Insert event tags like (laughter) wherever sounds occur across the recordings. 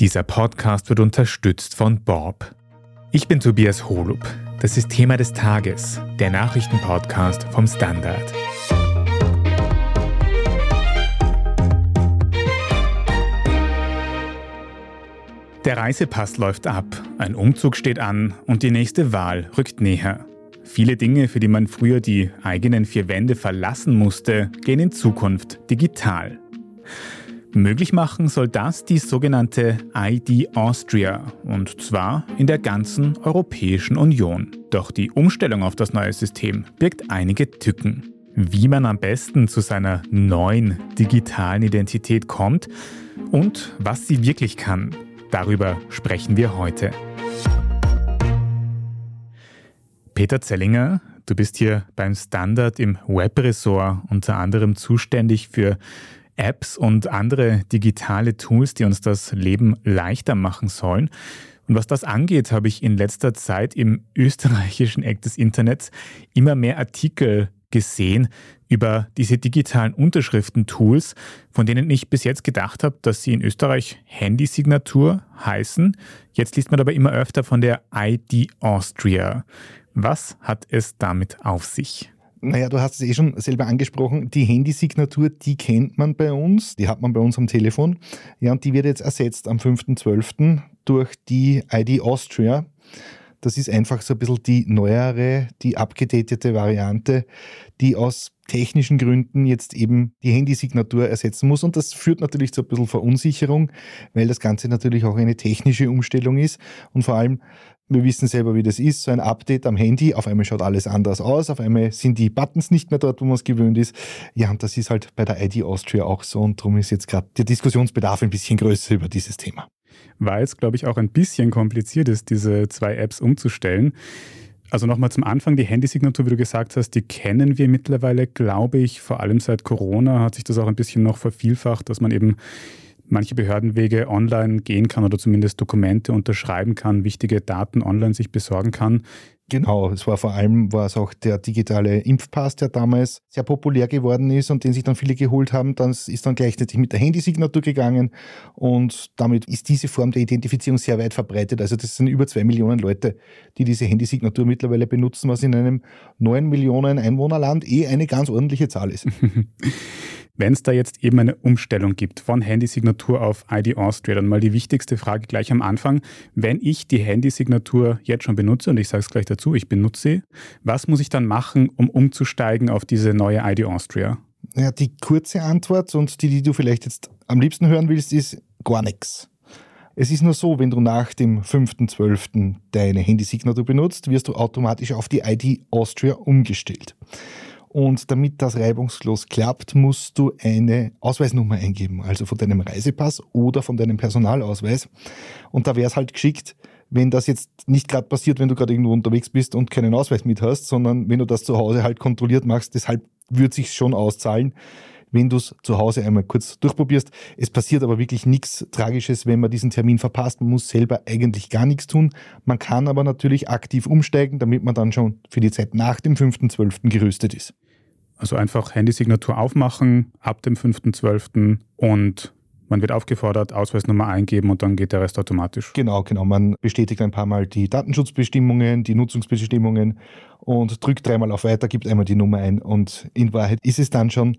Dieser Podcast wird unterstützt von Bob. Ich bin Tobias Holub. Das ist Thema des Tages, der Nachrichtenpodcast vom Standard. Der Reisepass läuft ab, ein Umzug steht an und die nächste Wahl rückt näher. Viele Dinge, für die man früher die eigenen vier Wände verlassen musste, gehen in Zukunft digital. Möglich machen soll das die sogenannte ID Austria und zwar in der ganzen Europäischen Union. Doch die Umstellung auf das neue System birgt einige Tücken. Wie man am besten zu seiner neuen digitalen Identität kommt und was sie wirklich kann, darüber sprechen wir heute. Peter Zellinger, du bist hier beim Standard im Webressort unter anderem zuständig für Apps und andere digitale Tools, die uns das Leben leichter machen sollen. Und was das angeht, habe ich in letzter Zeit im (laughs) österreichischen Eck des Internets immer mehr Artikel gesehen über diese digitalen Unterschriftentools, von denen ich bis jetzt gedacht habe, dass sie in Österreich Handysignatur heißen. Jetzt liest man aber immer öfter von der ID Austria. Was hat es damit auf sich? Naja, du hast es eh schon selber angesprochen. Die Handysignatur, die kennt man bei uns, die hat man bei uns am Telefon. Ja, und die wird jetzt ersetzt am 5.12. durch die ID Austria. Das ist einfach so ein bisschen die neuere, die abgedatete Variante, die aus technischen Gründen jetzt eben die Handysignatur ersetzen muss. Und das führt natürlich zu ein bisschen Verunsicherung, weil das Ganze natürlich auch eine technische Umstellung ist. Und vor allem wir wissen selber, wie das ist. So ein Update am Handy, auf einmal schaut alles anders aus, auf einmal sind die Buttons nicht mehr dort, wo man es gewöhnt ist. Ja, und das ist halt bei der ID Austria auch so und darum ist jetzt gerade der Diskussionsbedarf ein bisschen größer über dieses Thema. Weil es, glaube ich, auch ein bisschen kompliziert ist, diese zwei Apps umzustellen. Also nochmal zum Anfang, die Handysignatur, wie du gesagt hast, die kennen wir mittlerweile, glaube ich, vor allem seit Corona hat sich das auch ein bisschen noch vervielfacht, dass man eben manche Behördenwege online gehen kann oder zumindest Dokumente unterschreiben kann, wichtige Daten online sich besorgen kann. Genau, es war vor allem war es auch der digitale Impfpass, der damals sehr populär geworden ist und den sich dann viele geholt haben. Dann ist dann gleichzeitig mit der Handysignatur gegangen und damit ist diese Form der Identifizierung sehr weit verbreitet. Also das sind über zwei Millionen Leute, die diese Handysignatur mittlerweile benutzen, was in einem neun Millionen Einwohnerland eh eine ganz ordentliche Zahl ist. (laughs) Wenn es da jetzt eben eine Umstellung gibt von Handysignatur auf ID Austria, dann mal die wichtigste Frage gleich am Anfang. Wenn ich die Handysignatur jetzt schon benutze, und ich sage es gleich dazu, ich benutze sie, was muss ich dann machen, um umzusteigen auf diese neue ID Austria? Ja, die kurze Antwort und die, die du vielleicht jetzt am liebsten hören willst, ist gar nichts. Es ist nur so, wenn du nach dem 5.12. deine Handysignatur benutzt, wirst du automatisch auf die ID Austria umgestellt. Und damit das reibungslos klappt, musst du eine Ausweisnummer eingeben, also von deinem Reisepass oder von deinem Personalausweis. Und da wäre es halt geschickt, wenn das jetzt nicht gerade passiert, wenn du gerade irgendwo unterwegs bist und keinen Ausweis mit hast, sondern wenn du das zu Hause halt kontrolliert machst, deshalb würde sich schon auszahlen, wenn du es zu Hause einmal kurz durchprobierst. Es passiert aber wirklich nichts Tragisches, wenn man diesen Termin verpasst. Man muss selber eigentlich gar nichts tun. Man kann aber natürlich aktiv umsteigen, damit man dann schon für die Zeit nach dem 5.12. gerüstet ist. Also einfach Handysignatur aufmachen ab dem 5.12. und man wird aufgefordert, Ausweisnummer eingeben und dann geht der Rest automatisch. Genau, genau. Man bestätigt ein paar Mal die Datenschutzbestimmungen, die Nutzungsbestimmungen und drückt dreimal auf Weiter, gibt einmal die Nummer ein und in Wahrheit ist es dann schon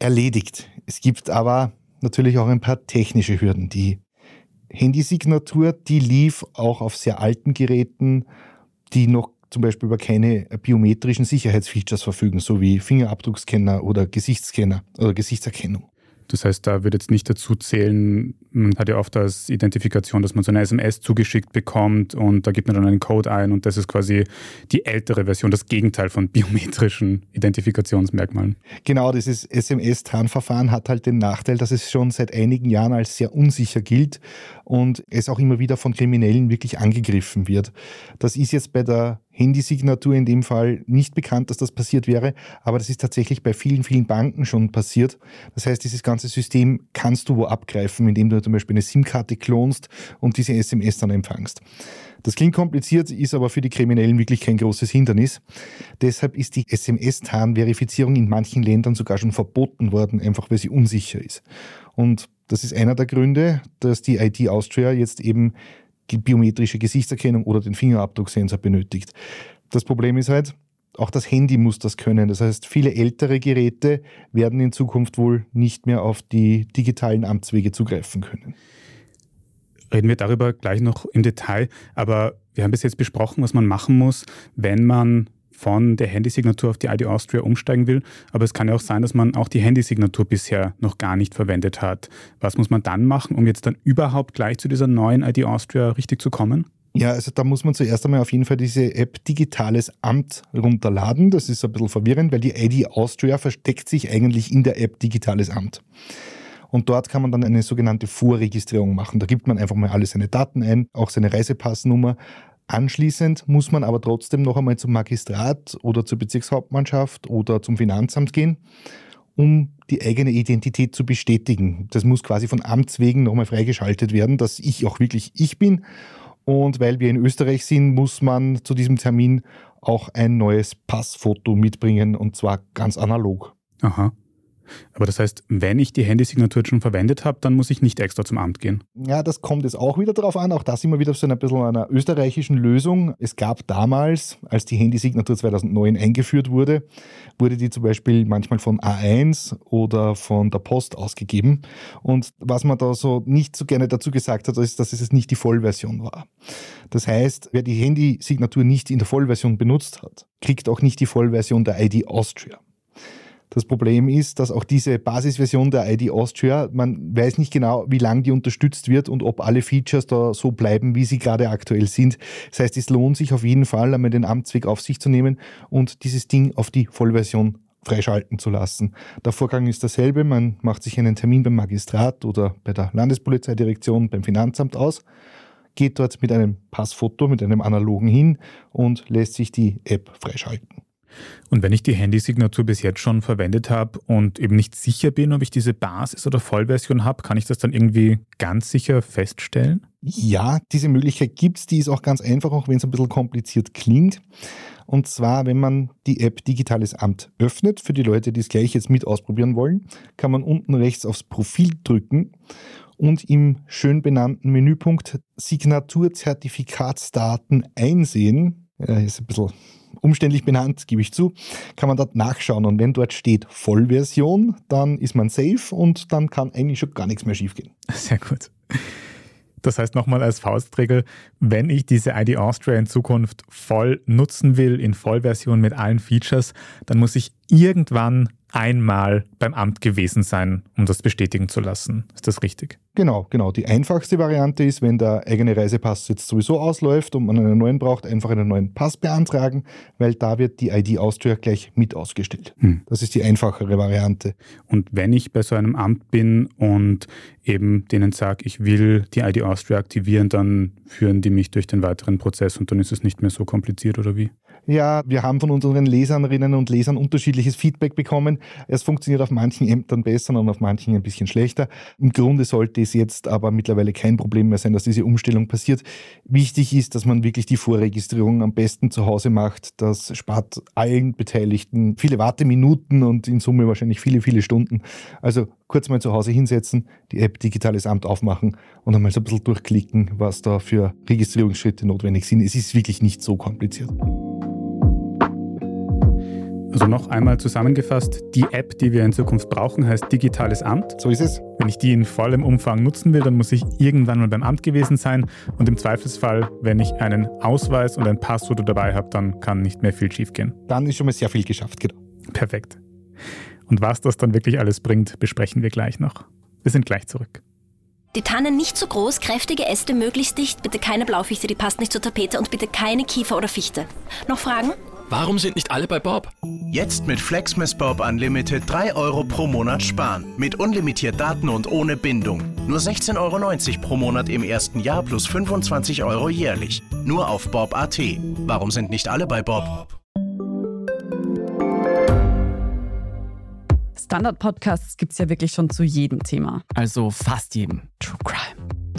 erledigt. Es gibt aber natürlich auch ein paar technische Hürden. Die Handysignatur, die lief auch auf sehr alten Geräten, die noch zum Beispiel über keine biometrischen Sicherheitsfeatures verfügen, so wie Fingerabdruckscanner oder Gesichtsscanner oder Gesichtserkennung. Das heißt, da wird jetzt nicht dazu zählen, man hat ja oft als Identifikation, dass man so eine SMS zugeschickt bekommt und da gibt man dann einen Code ein und das ist quasi die ältere Version, das Gegenteil von biometrischen Identifikationsmerkmalen. Genau, dieses SMS-Tarnverfahren hat halt den Nachteil, dass es schon seit einigen Jahren als sehr unsicher gilt und es auch immer wieder von Kriminellen wirklich angegriffen wird. Das ist jetzt bei der Handysignatur in dem Fall nicht bekannt, dass das passiert wäre, aber das ist tatsächlich bei vielen, vielen Banken schon passiert. Das heißt, dieses ganze System kannst du wo abgreifen, indem du zum Beispiel eine SIM-Karte klonst und diese SMS dann empfangst. Das klingt kompliziert, ist aber für die Kriminellen wirklich kein großes Hindernis. Deshalb ist die SMS-TAN-Verifizierung in manchen Ländern sogar schon verboten worden, einfach weil sie unsicher ist. Und Das ist einer der Gründe, dass die IT Austria jetzt eben die biometrische Gesichtserkennung oder den Fingerabdrucksensor benötigt. Das Problem ist halt, auch das Handy muss das können. Das heißt, viele ältere Geräte werden in Zukunft wohl nicht mehr auf die digitalen Amtswege zugreifen können. Reden wir darüber gleich noch im Detail, aber wir haben bis jetzt besprochen, was man machen muss, wenn man von der Handysignatur auf die ID Austria umsteigen will. Aber es kann ja auch sein, dass man auch die Handysignatur bisher noch gar nicht verwendet hat. Was muss man dann machen, um jetzt dann überhaupt gleich zu dieser neuen ID Austria richtig zu kommen? Ja, also da muss man zuerst einmal auf jeden Fall diese App Digitales Amt runterladen. Das ist ein bisschen verwirrend, weil die ID Austria versteckt sich eigentlich in der App Digitales Amt. Und dort kann man dann eine sogenannte Vorregistrierung machen. Da gibt man einfach mal alle seine Daten ein, auch seine Reisepassnummer, Anschließend muss man aber trotzdem noch einmal zum Magistrat oder zur Bezirkshauptmannschaft oder zum Finanzamt gehen, um die eigene Identität zu bestätigen. Das muss quasi von Amts wegen nochmal freigeschaltet werden, dass ich auch wirklich ich bin. Und weil wir in Österreich sind, muss man zu diesem Termin auch ein neues Passfoto mitbringen und zwar ganz analog. Aha. Aber das heißt, wenn ich die Handysignatur schon verwendet habe, dann muss ich nicht extra zum Amt gehen. Ja, das kommt jetzt auch wieder darauf an. Auch da sind wir wieder so ein bisschen einer österreichischen Lösung. Es gab damals, als die Handysignatur 2009 eingeführt wurde, wurde die zum Beispiel manchmal von A1 oder von der Post ausgegeben. Und was man da so nicht so gerne dazu gesagt hat, ist, dass es nicht die Vollversion war. Das heißt, wer die Handysignatur nicht in der Vollversion benutzt hat, kriegt auch nicht die Vollversion der ID Austria. Das Problem ist, dass auch diese Basisversion der ID Austria, man weiß nicht genau, wie lange die unterstützt wird und ob alle Features da so bleiben, wie sie gerade aktuell sind. Das heißt, es lohnt sich auf jeden Fall, einmal den Amtsweg auf sich zu nehmen und dieses Ding auf die Vollversion freischalten zu lassen. Der Vorgang ist derselbe, man macht sich einen Termin beim Magistrat oder bei der Landespolizeidirektion, beim Finanzamt aus, geht dort mit einem Passfoto, mit einem analogen hin und lässt sich die App freischalten. Und wenn ich die Handysignatur bis jetzt schon verwendet habe und eben nicht sicher bin, ob ich diese Basis- oder Vollversion habe, kann ich das dann irgendwie ganz sicher feststellen? Ja, diese Möglichkeit gibt es. Die ist auch ganz einfach, auch wenn es ein bisschen kompliziert klingt. Und zwar, wenn man die App Digitales Amt öffnet, für die Leute, die es gleich jetzt mit ausprobieren wollen, kann man unten rechts aufs Profil drücken und im schön benannten Menüpunkt Signaturzertifikatsdaten einsehen. Ja, ist ein bisschen umständlich benannt, gebe ich zu, kann man dort nachschauen. Und wenn dort steht Vollversion, dann ist man safe und dann kann eigentlich schon gar nichts mehr schiefgehen. Sehr gut. Das heißt nochmal als Faustregel, wenn ich diese ID Austria in Zukunft voll nutzen will, in Vollversion mit allen Features, dann muss ich irgendwann einmal beim Amt gewesen sein, um das bestätigen zu lassen. Ist das richtig? Genau, genau. Die einfachste Variante ist, wenn der eigene Reisepass jetzt sowieso ausläuft und man einen neuen braucht, einfach einen neuen Pass beantragen, weil da wird die ID Austria gleich mit ausgestellt. Hm. Das ist die einfachere Variante. Und wenn ich bei so einem Amt bin und eben denen sage, ich will die ID Austria aktivieren, dann führen die mich durch den weiteren Prozess und dann ist es nicht mehr so kompliziert oder wie? Ja, wir haben von unseren Leserinnen und Lesern unterschiedliches Feedback bekommen. Es funktioniert auf manchen Ämtern besser und auf manchen ein bisschen schlechter. Im Grunde sollte es jetzt aber mittlerweile kein Problem mehr sein, dass diese Umstellung passiert. Wichtig ist, dass man wirklich die Vorregistrierung am besten zu Hause macht. Das spart allen Beteiligten viele Warteminuten und in Summe wahrscheinlich viele, viele Stunden. Also kurz mal zu Hause hinsetzen, die App Digitales Amt aufmachen und einmal so ein bisschen durchklicken, was da für Registrierungsschritte notwendig sind. Es ist wirklich nicht so kompliziert. Also noch einmal zusammengefasst, die App, die wir in Zukunft brauchen, heißt Digitales Amt. So ist es. Wenn ich die in vollem Umfang nutzen will, dann muss ich irgendwann mal beim Amt gewesen sein und im Zweifelsfall, wenn ich einen Ausweis und ein Passfoto dabei habe, dann kann nicht mehr viel schiefgehen. Dann ist schon mal sehr viel geschafft, genau. Perfekt. Und was das dann wirklich alles bringt, besprechen wir gleich noch. Wir sind gleich zurück. Die Tannen nicht zu groß, kräftige Äste möglichst dicht, bitte keine Blaufichte, die passt nicht zur Tapete und bitte keine Kiefer oder Fichte. Noch Fragen? Warum sind nicht alle bei Bob? Jetzt mit Flexmas Bob Unlimited 3 Euro pro Monat sparen. Mit unlimitiert Daten und ohne Bindung. Nur 16,90 Euro pro Monat im ersten Jahr plus 25 Euro jährlich. Nur auf Bob.at. Warum sind nicht alle bei Bob? Standard-Podcasts gibt es ja wirklich schon zu jedem Thema. Also fast jedem. True Crime.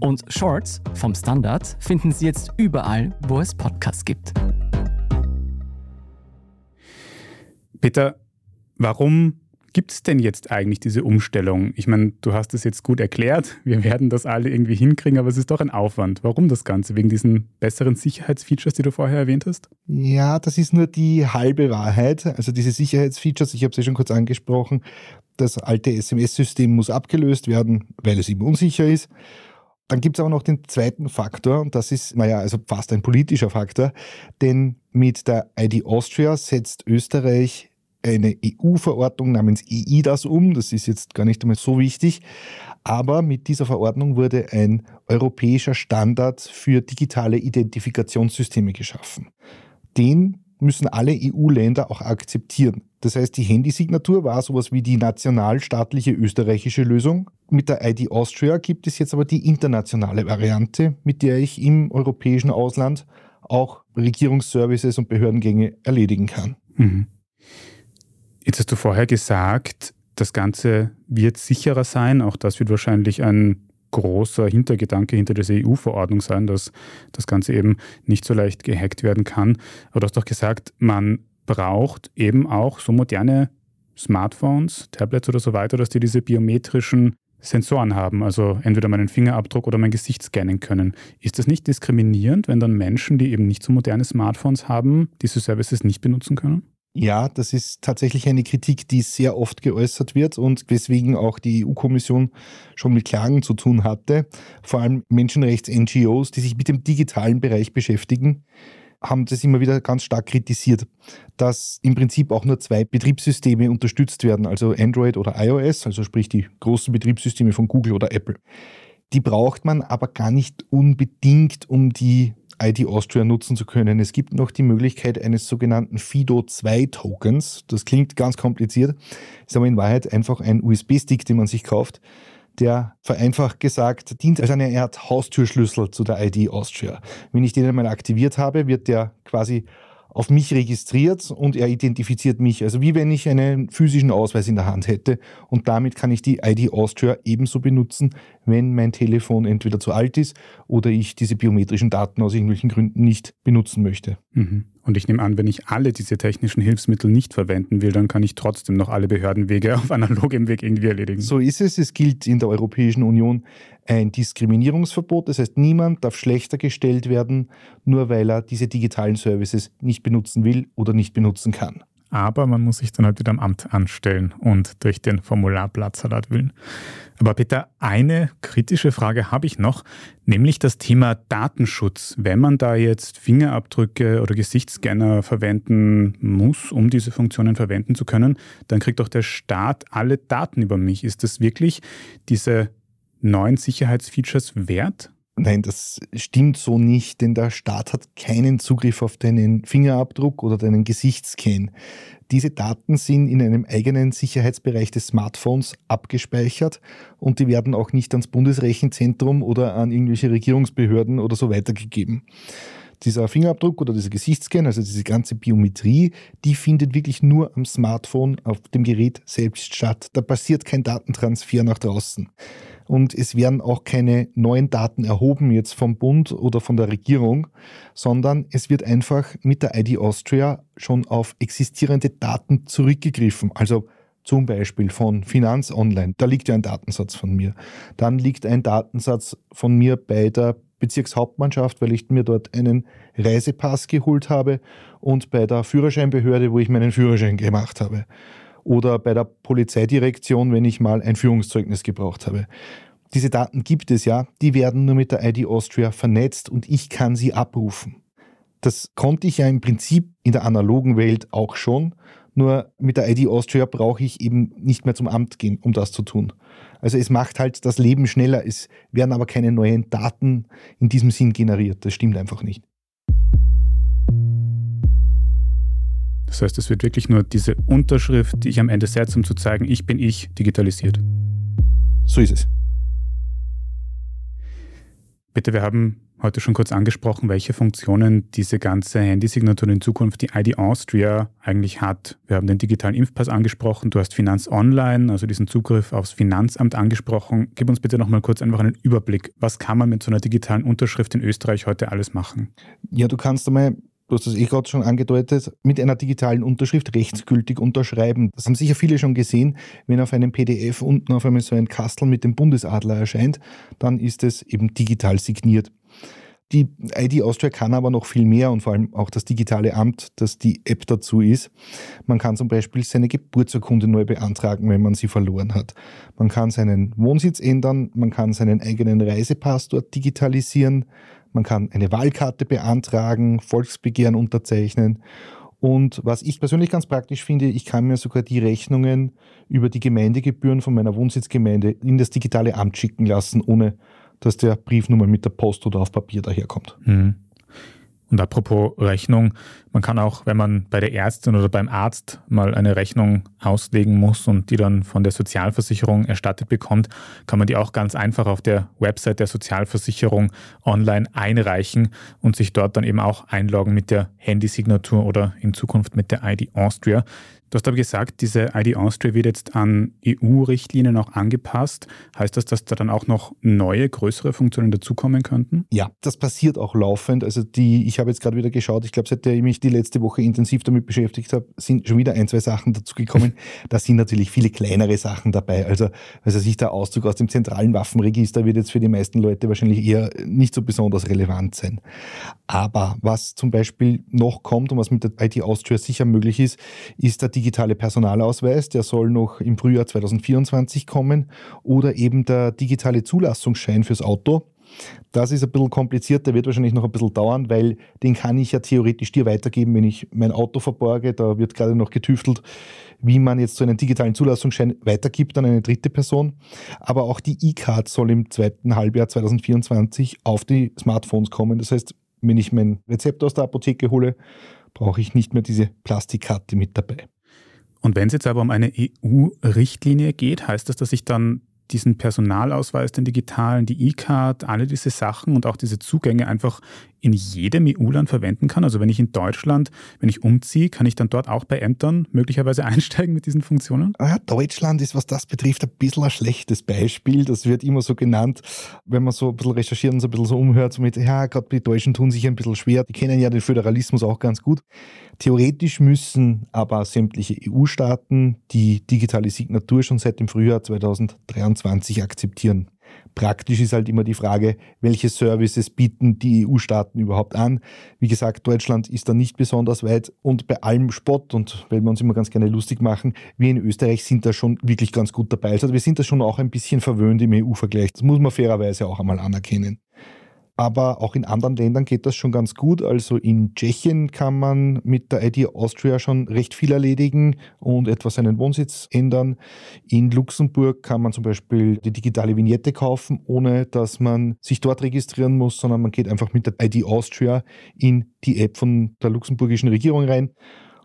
Und Shorts vom Standard finden Sie jetzt überall, wo es Podcasts gibt. Peter, warum gibt es denn jetzt eigentlich diese Umstellung? Ich meine, du hast es jetzt gut erklärt, wir werden das alle irgendwie hinkriegen, aber es ist doch ein Aufwand. Warum das Ganze? Wegen diesen besseren Sicherheitsfeatures, die du vorher erwähnt hast? Ja, das ist nur die halbe Wahrheit. Also diese Sicherheitsfeatures, ich habe sie schon kurz angesprochen, das alte SMS-System muss abgelöst werden, weil es eben unsicher ist. Dann gibt es aber noch den zweiten Faktor und das ist, naja, also fast ein politischer Faktor, denn mit der ID Austria setzt Österreich eine EU-Verordnung namens EIDAS um. Das ist jetzt gar nicht einmal so wichtig. Aber mit dieser Verordnung wurde ein europäischer Standard für digitale Identifikationssysteme geschaffen. Den müssen alle EU-Länder auch akzeptieren. Das heißt, die Handysignatur war sowas wie die nationalstaatliche österreichische Lösung. Mit der ID Austria gibt es jetzt aber die internationale Variante, mit der ich im europäischen Ausland auch Regierungsservices und Behördengänge erledigen kann. Mhm. Jetzt hast du vorher gesagt, das Ganze wird sicherer sein. Auch das wird wahrscheinlich ein großer Hintergedanke hinter dieser EU-Verordnung sein, dass das Ganze eben nicht so leicht gehackt werden kann. Aber du hast doch gesagt, man braucht eben auch so moderne Smartphones, Tablets oder so weiter, dass die diese biometrischen Sensoren haben, also entweder meinen Fingerabdruck oder mein Gesicht scannen können. Ist das nicht diskriminierend, wenn dann Menschen, die eben nicht so moderne Smartphones haben, diese Services nicht benutzen können? Ja, das ist tatsächlich eine Kritik, die sehr oft geäußert wird und weswegen auch die EU-Kommission schon mit Klagen zu tun hatte. Vor allem Menschenrechts-NGOs, die sich mit dem digitalen Bereich beschäftigen, haben das immer wieder ganz stark kritisiert, dass im Prinzip auch nur zwei Betriebssysteme unterstützt werden, also Android oder iOS, also sprich die großen Betriebssysteme von Google oder Apple. Die braucht man aber gar nicht unbedingt, um die ID Austria nutzen zu können. Es gibt noch die Möglichkeit eines sogenannten FIDO2-Tokens. Das klingt ganz kompliziert, ist aber in Wahrheit einfach ein USB-Stick, den man sich kauft, der vereinfacht gesagt dient als eine Art Haustürschlüssel zu der ID Austria. Wenn ich den einmal aktiviert habe, wird der quasi auf mich registriert und er identifiziert mich. Also wie wenn ich einen physischen Ausweis in der Hand hätte. Und damit kann ich die ID Austria ebenso benutzen, wenn mein Telefon entweder zu alt ist oder ich diese biometrischen Daten aus irgendwelchen Gründen nicht benutzen möchte. Mhm. Und ich nehme an, wenn ich alle diese technischen Hilfsmittel nicht verwenden will, dann kann ich trotzdem noch alle Behördenwege (laughs) auf analogem Weg irgendwie erledigen. So ist es. Es gilt in der Europäischen Union ein Diskriminierungsverbot. Das heißt, niemand darf schlechter gestellt werden, nur weil er diese digitalen Services nicht benutzen will oder nicht benutzen kann aber man muss sich dann halt wieder am Amt anstellen und durch den Formularblattsalat wühlen. Aber Peter, eine kritische Frage habe ich noch, nämlich das Thema Datenschutz. Wenn man da jetzt Fingerabdrücke oder Gesichtsscanner verwenden muss, um diese Funktionen verwenden zu können, dann kriegt doch der Staat alle Daten über mich. Ist das wirklich diese neuen Sicherheitsfeatures wert? Nein, das stimmt so nicht, denn der Staat hat keinen Zugriff auf deinen Fingerabdruck oder deinen Gesichtsscan. Diese Daten sind in einem eigenen Sicherheitsbereich des Smartphones abgespeichert und die werden auch nicht ans Bundesrechenzentrum oder an irgendwelche Regierungsbehörden oder so weitergegeben. Dieser Fingerabdruck oder dieser Gesichtsscan, also diese ganze Biometrie, die findet wirklich nur am Smartphone auf dem Gerät selbst statt. Da passiert kein Datentransfer nach draußen und es werden auch keine neuen Daten erhoben jetzt vom Bund oder von der Regierung, sondern es wird einfach mit der ID Austria schon auf existierende Daten zurückgegriffen. Also zum Beispiel von Finanz Online, da liegt ja ein Datensatz von mir. Dann liegt ein Datensatz von mir bei der Bezirkshauptmannschaft, weil ich mir dort einen Reisepass geholt habe und bei der Führerscheinbehörde, wo ich meinen Führerschein gemacht habe oder bei der Polizeidirektion, wenn ich mal ein Führungszeugnis gebraucht habe. Diese Daten gibt es ja, die werden nur mit der ID Austria vernetzt und ich kann sie abrufen. Das konnte ich ja im Prinzip in der analogen Welt auch schon, Nur mit der ID Austria brauche ich eben nicht mehr zum Amt gehen, um das zu tun. Also es macht halt das Leben schneller. Es werden aber keine neuen Daten in diesem Sinn generiert. Das stimmt einfach nicht. Das heißt, es wird wirklich nur diese Unterschrift, die ich am Ende setze, um zu zeigen, ich bin ich, digitalisiert. So ist es. Bitte, wir haben heute schon kurz angesprochen, welche Funktionen diese ganze Handysignatur in Zukunft die ID Austria eigentlich hat. Wir haben den digitalen Impfpass angesprochen, du hast Finanz Online, also diesen Zugriff aufs Finanzamt angesprochen. Gib uns bitte nochmal kurz einfach einen Überblick. Was kann man mit so einer digitalen Unterschrift in Österreich heute alles machen? Ja, du kannst einmal du hast das eh gerade schon angedeutet, mit einer digitalen Unterschrift rechtsgültig unterschreiben. Das haben sicher viele schon gesehen. Wenn auf einem PDF unten auf einmal so ein Kastel mit dem Bundesadler erscheint, dann ist es eben digital signiert. Die ID Austria kann aber noch viel mehr und vor allem auch das digitale Amt, das die App dazu ist. Man kann zum Beispiel seine Geburtsurkunde neu beantragen, wenn man sie verloren hat. Man kann seinen Wohnsitz ändern, man kann seinen eigenen Reisepass dort digitalisieren, man kann eine Wahlkarte beantragen, Volksbegehren unterzeichnen. Und was ich persönlich ganz praktisch finde, ich kann mir sogar die Rechnungen über die Gemeindegebühren von meiner Wohnsitzgemeinde in das digitale Amt schicken lassen, ohne dass der Brief nur mal mit der Post oder auf Papier daherkommt. Mhm. Und apropos Rechnung, man kann auch, wenn man bei der Ärztin oder beim Arzt mal eine Rechnung auslegen muss und die dann von der Sozialversicherung erstattet bekommt, kann man die auch ganz einfach auf der Website der Sozialversicherung online einreichen und sich dort dann eben auch einloggen mit der Handysignatur oder in Zukunft mit der ID Austria. Du hast aber gesagt, diese ID Austria wird jetzt an EU-Richtlinien auch angepasst. Heißt das, dass da dann auch noch neue, größere Funktionen dazukommen könnten? Ja, das passiert auch laufend. Also die, ich habe jetzt gerade wieder geschaut, ich glaube, seitdem ich mich die letzte Woche intensiv damit beschäftigt habe, sind schon wieder ein, zwei Sachen dazugekommen. (laughs) da sind natürlich viele kleinere Sachen dabei. Also, also sich der Auszug aus dem zentralen Waffenregister wird jetzt für die meisten Leute wahrscheinlich eher nicht so besonders relevant sein. Aber was zum Beispiel noch kommt und was mit der ID Austria sicher möglich ist, ist der digitale Personalausweis, der soll noch im Frühjahr 2024 kommen, oder eben der digitale Zulassungsschein fürs Auto. Das ist ein bisschen kompliziert, der wird wahrscheinlich noch ein bisschen dauern, weil den kann ich ja theoretisch dir weitergeben, wenn ich mein Auto verborge. Da wird gerade noch getüftelt, wie man jetzt so einen digitalen Zulassungsschein weitergibt an eine dritte Person. Aber auch die E-Card soll im zweiten Halbjahr 2024 auf die Smartphones kommen. Das heißt, wenn ich mein Rezept aus der Apotheke hole, brauche ich nicht mehr diese Plastikkarte mit dabei. Und wenn es jetzt aber um eine EU-Richtlinie geht, heißt das, dass ich dann diesen Personalausweis, den digitalen, die E-Card, alle diese Sachen und auch diese Zugänge einfach in jedem EU-Land verwenden kann? Also wenn ich in Deutschland, wenn ich umziehe, kann ich dann dort auch bei Ämtern möglicherweise (laughs) einsteigen mit diesen Funktionen? Ja, Deutschland ist, was das betrifft, ein bisschen ein schlechtes Beispiel. Das wird immer so genannt, wenn man so ein bisschen recherchiert und so ein bisschen so umhört, so mit, ja, gerade die Deutschen tun sich ein bisschen schwer. Die kennen ja den Föderalismus auch ganz gut. Theoretisch müssen aber sämtliche EU-Staaten die digitale Signatur schon seit dem Frühjahr 2023 akzeptieren. Praktisch ist halt immer die Frage, welche Services bieten die EU-Staaten überhaupt an. Wie gesagt, Deutschland ist da nicht besonders weit und bei allem Spott und weil wir uns immer ganz gerne lustig machen, wir in Österreich sind da schon wirklich ganz gut dabei. Also wir sind da schon auch ein bisschen verwöhnt im EU-Vergleich. Das muss man fairerweise auch einmal anerkennen aber auch in anderen Ländern geht das schon ganz gut. Also in Tschechien kann man mit der ID Austria schon recht viel erledigen und etwas seinen Wohnsitz ändern. In Luxemburg kann man zum Beispiel die digitale Vignette kaufen, ohne dass man sich dort registrieren muss, sondern man geht einfach mit der ID Austria in die App von der luxemburgischen Regierung rein.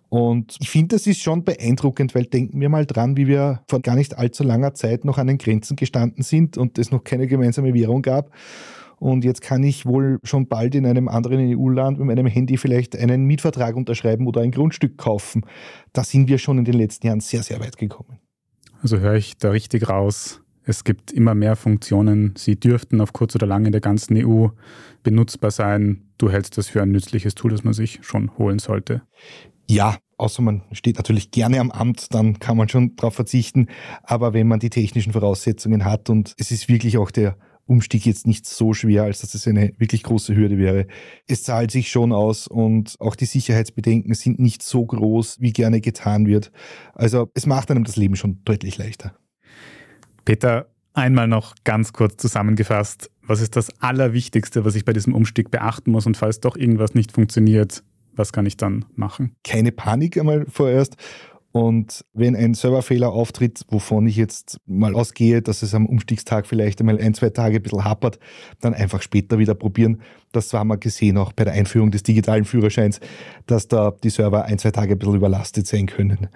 Und ich finde, das ist schon beeindruckend, weil denken wir mal dran, wie wir vor gar nicht allzu langer Zeit noch an den Grenzen gestanden sind und es noch keine gemeinsame Währung gab. Und jetzt kann ich wohl schon bald in einem anderen EU-Land mit meinem Handy vielleicht einen Mietvertrag unterschreiben oder ein Grundstück kaufen. Da sind wir schon in den letzten Jahren sehr, sehr weit gekommen. Also höre ich da richtig raus. Es gibt immer mehr Funktionen. Sie dürften auf kurz oder lang in der ganzen EU benutzbar sein. Du hältst das für ein nützliches Tool, das man sich schon holen sollte. Ja, außer man steht natürlich gerne am Amt, dann kann man schon darauf verzichten. Aber wenn man die technischen Voraussetzungen hat und es ist wirklich auch der Umstieg jetzt nicht so schwer, als dass es eine wirklich große Hürde wäre. Es zahlt sich schon aus und auch die Sicherheitsbedenken sind nicht so groß, wie gerne getan wird. Also es macht einem das Leben schon deutlich leichter. Peter, einmal noch ganz kurz zusammengefasst. Was ist das Allerwichtigste, was ich bei diesem Umstieg beachten muss? Und falls doch irgendwas nicht funktioniert, was kann ich dann machen? Keine Panik einmal vorerst Und wenn ein Serverfehler auftritt, wovon ich jetzt mal ausgehe, dass es am Umstiegstag vielleicht einmal ein, zwei Tage ein bisschen hapert, dann einfach später wieder probieren. Das haben wir gesehen auch bei der Einführung des digitalen Führerscheins, dass da die Server ein, zwei Tage ein bisschen überlastet sein können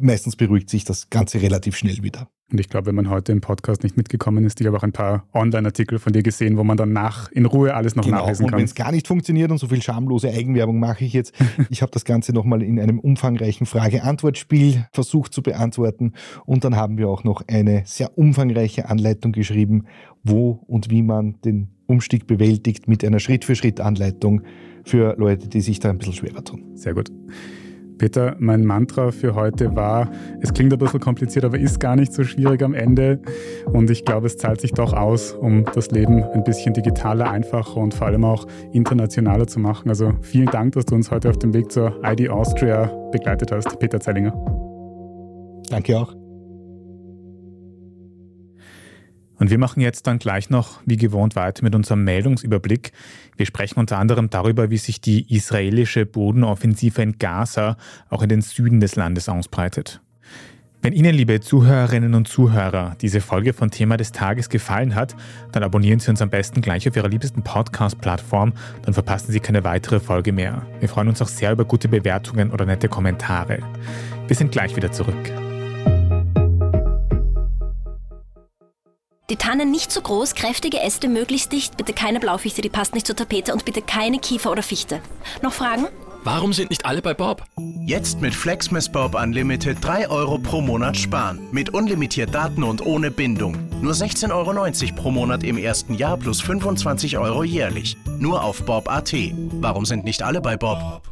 meistens beruhigt sich das Ganze relativ schnell wieder. Und ich glaube, wenn man heute im Podcast nicht mitgekommen ist, ich habe auch ein paar Online-Artikel von dir gesehen, wo man dann nach in Ruhe alles noch genau. nachlesen kann. Und wenn es gar nicht funktioniert und so viel schamlose Eigenwerbung mache ich jetzt, (laughs) ich habe das Ganze nochmal in einem umfangreichen Frage-Antwort-Spiel versucht zu beantworten. Und dann haben wir auch noch eine sehr umfangreiche Anleitung geschrieben, wo und wie man den Umstieg bewältigt mit einer Schritt-für-Schritt-Anleitung für Leute, die sich da ein bisschen schwerer tun. Sehr gut. Peter, mein Mantra für heute war, es klingt ein bisschen kompliziert, aber ist gar nicht so schwierig am Ende. Und ich glaube, es zahlt sich doch aus, um das Leben ein bisschen digitaler, einfacher und vor allem auch internationaler zu machen. Also vielen Dank, dass du uns heute auf dem Weg zur ID Austria begleitet hast, Peter Zellinger. Danke auch. Und wir machen jetzt dann gleich noch, wie gewohnt, weiter mit unserem Meldungsüberblick. Wir sprechen unter anderem darüber, wie sich die israelische Bodenoffensive in Gaza auch in den Süden des Landes ausbreitet. Wenn Ihnen, liebe Zuhörerinnen und Zuhörer, diese Folge von Thema des Tages gefallen hat, dann abonnieren Sie uns am besten gleich auf Ihrer liebsten Podcast-Plattform, dann verpassen Sie keine weitere Folge mehr. Wir freuen uns auch sehr über gute Bewertungen oder nette Kommentare. Wir sind gleich wieder zurück. Die Tannen nicht zu groß, kräftige Äste möglichst dicht, bitte keine Blaufichte, die passt nicht zur Tapete und bitte keine Kiefer oder Fichte. Noch Fragen? Warum sind nicht alle bei Bob? Jetzt mit Flexmas Bob Unlimited 3 Euro pro Monat sparen. Mit unlimitiert Daten und ohne Bindung. Nur 16,90 Euro pro Monat im ersten Jahr plus 25 Euro jährlich. Nur auf Bob.at. Warum sind nicht alle bei Bob?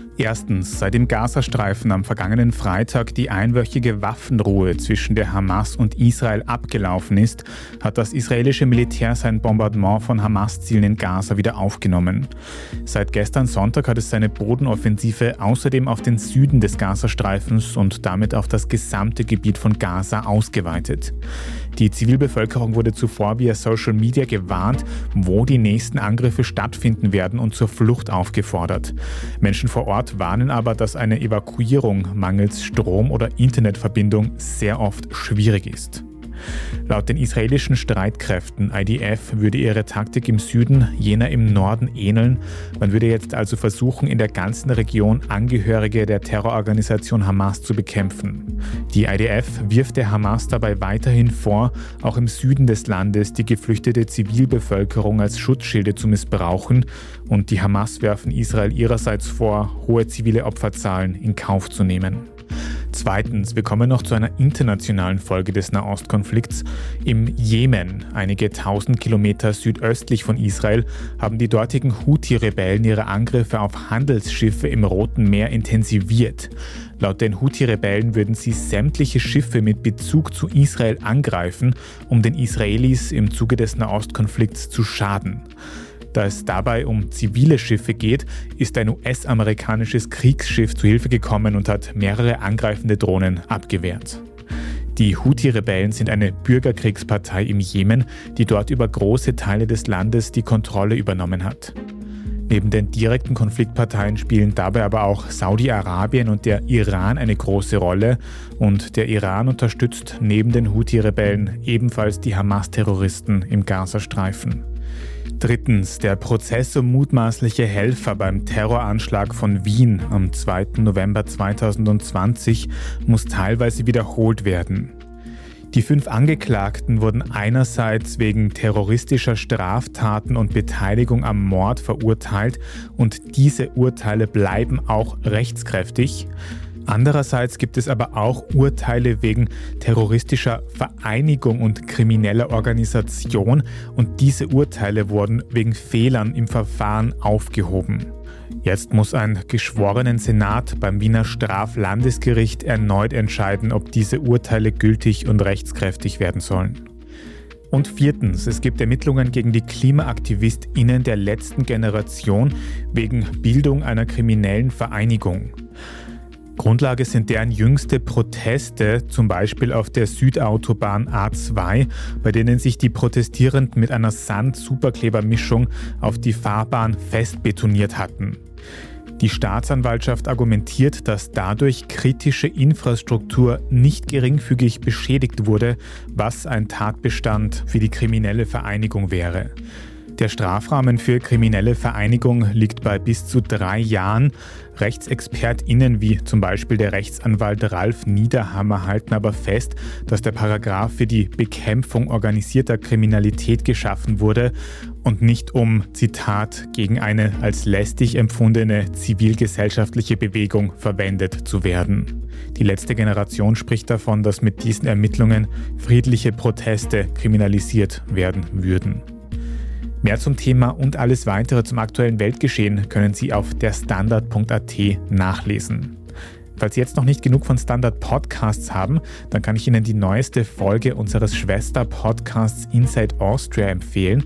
Erstens, seit dem Gazastreifen am vergangenen Freitag die einwöchige Waffenruhe zwischen der Hamas und Israel abgelaufen ist, hat das israelische Militär sein Bombardement von Hamas-Zielen in Gaza wieder aufgenommen. Seit gestern Sonntag hat es seine Bodenoffensive außerdem auf den Süden des Gazastreifens und damit auf das gesamte Gebiet von Gaza ausgeweitet. Die Zivilbevölkerung wurde zuvor via Social Media gewarnt, wo die nächsten Angriffe stattfinden werden und zur Flucht aufgefordert. Menschen vor Ort warnen aber, dass eine Evakuierung mangels Strom- oder Internetverbindung sehr oft schwierig ist. Laut den israelischen Streitkräften IDF würde ihre Taktik im Süden jener im Norden ähneln. Man würde jetzt also versuchen, in der ganzen Region Angehörige der Terrororganisation Hamas zu bekämpfen. Die IDF wirft der Hamas dabei weiterhin vor, auch im Süden des Landes die geflüchtete Zivilbevölkerung als Schutzschilde zu missbrauchen und die Hamas werfen Israel ihrerseits vor, hohe zivile Opferzahlen in Kauf zu nehmen. Zweitens, wir kommen noch zu einer internationalen Folge des Nahostkonflikts. Im Jemen, einige tausend Kilometer südöstlich von Israel, haben die dortigen Houthi-Rebellen ihre Angriffe auf Handelsschiffe im Roten Meer intensiviert. Laut den Houthi-Rebellen würden sie sämtliche Schiffe mit Bezug zu Israel angreifen, um den Israelis im Zuge des Nahostkonflikts zu schaden. Da es dabei um zivile Schiffe geht, ist ein US-amerikanisches Kriegsschiff zu Hilfe gekommen und hat mehrere angreifende Drohnen abgewehrt. Die Houthi-Rebellen sind eine Bürgerkriegspartei im Jemen, die dort über große Teile des Landes die Kontrolle übernommen hat. Neben den direkten Konfliktparteien spielen dabei aber auch Saudi-Arabien und der Iran eine große Rolle und der Iran unterstützt neben den Houthi-Rebellen ebenfalls die Hamas-Terroristen im Gazastreifen. Drittens, der Prozess um mutmaßliche Helfer beim Terroranschlag von Wien am 2. November 2020 muss teilweise wiederholt werden. Die fünf Angeklagten wurden einerseits wegen terroristischer Straftaten und Beteiligung am Mord verurteilt und diese Urteile bleiben auch rechtskräftig. Andererseits gibt es aber auch Urteile wegen terroristischer Vereinigung und krimineller Organisation und diese Urteile wurden wegen Fehlern im Verfahren aufgehoben. Jetzt muss ein geschworenen Senat beim Wiener Straflandesgericht erneut entscheiden, ob diese Urteile gültig und rechtskräftig werden sollen. Und viertens, es gibt Ermittlungen gegen die KlimaaktivistInnen der letzten Generation wegen Bildung einer kriminellen Vereinigung. Grundlage sind deren jüngste Proteste, zum Beispiel auf der Südautobahn A2, bei denen sich die Protestierenden mit einer Sand-Superklebermischung auf die Fahrbahn festbetoniert hatten. Die Staatsanwaltschaft argumentiert, dass dadurch kritische Infrastruktur nicht geringfügig beschädigt wurde, was ein Tatbestand für die kriminelle Vereinigung wäre. Der Strafrahmen für kriminelle Vereinigung liegt bei bis zu drei Jahren. RechtsexpertInnen wie zum Beispiel der Rechtsanwalt Ralf Niederhammer halten aber fest, dass der Paragraph für die Bekämpfung organisierter Kriminalität geschaffen wurde und nicht um, Zitat, gegen eine als lästig empfundene zivilgesellschaftliche Bewegung verwendet zu werden. Die letzte Generation spricht davon, dass mit diesen Ermittlungen friedliche Proteste kriminalisiert werden würden. Mehr zum Thema und alles weitere zum aktuellen Weltgeschehen können Sie auf derstandard.at nachlesen. Falls Sie jetzt noch nicht genug von Standard Podcasts haben, dann kann ich Ihnen die neueste Folge unseres Schwester-Podcasts Inside Austria empfehlen.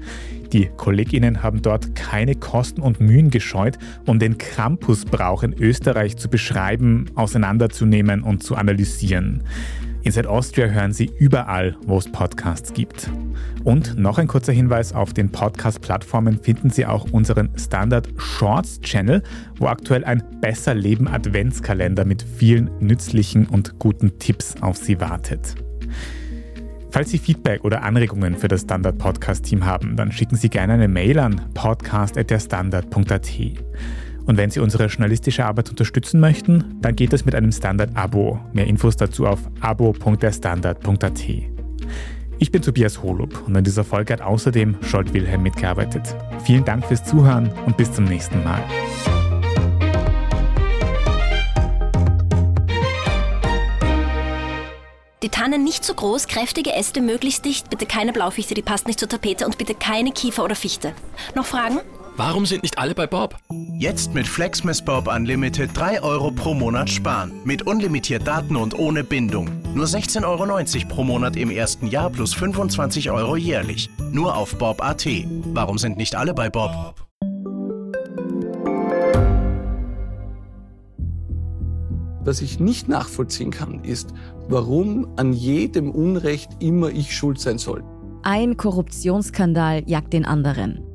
Die KollegInnen haben dort keine Kosten und Mühen gescheut, um den Krampusbrauch in Österreich zu beschreiben, auseinanderzunehmen und zu analysieren. Inside Austria hören Sie überall, wo es Podcasts gibt. Und noch ein kurzer Hinweis: Auf den Podcast-Plattformen finden Sie auch unseren Standard Shorts Channel, wo aktuell ein Besser Leben Adventskalender mit vielen nützlichen und guten Tipps auf Sie wartet. Falls Sie Feedback oder Anregungen für das Standard Podcast Team haben, dann schicken Sie gerne eine Mail an podcast.derstandard.at. Und wenn Sie unsere journalistische Arbeit unterstützen möchten, dann geht es mit einem Standard-Abo. Mehr Infos dazu auf abo.derstandard.at. Ich bin Tobias Holub und an dieser Folge hat außerdem Scholt Wilhelm mitgearbeitet. Vielen Dank fürs Zuhören und bis zum nächsten Mal. Die Tannen nicht zu groß, kräftige Äste möglichst dicht, bitte keine Blaufichte, die passt nicht zur Tapete und bitte keine Kiefer oder Fichte. Noch Fragen? Warum sind nicht alle bei Bob? Jetzt mit Flexmas Bob Unlimited 3 Euro pro Monat sparen. Mit unlimitiert Daten und ohne Bindung. Nur 16,90 Euro pro Monat im ersten Jahr plus 25 Euro jährlich. Nur auf Bob.at. Warum sind nicht alle bei Bob? Was ich nicht nachvollziehen kann, ist, warum an jedem Unrecht immer ich schuld sein soll. Ein Korruptionsskandal jagt den anderen.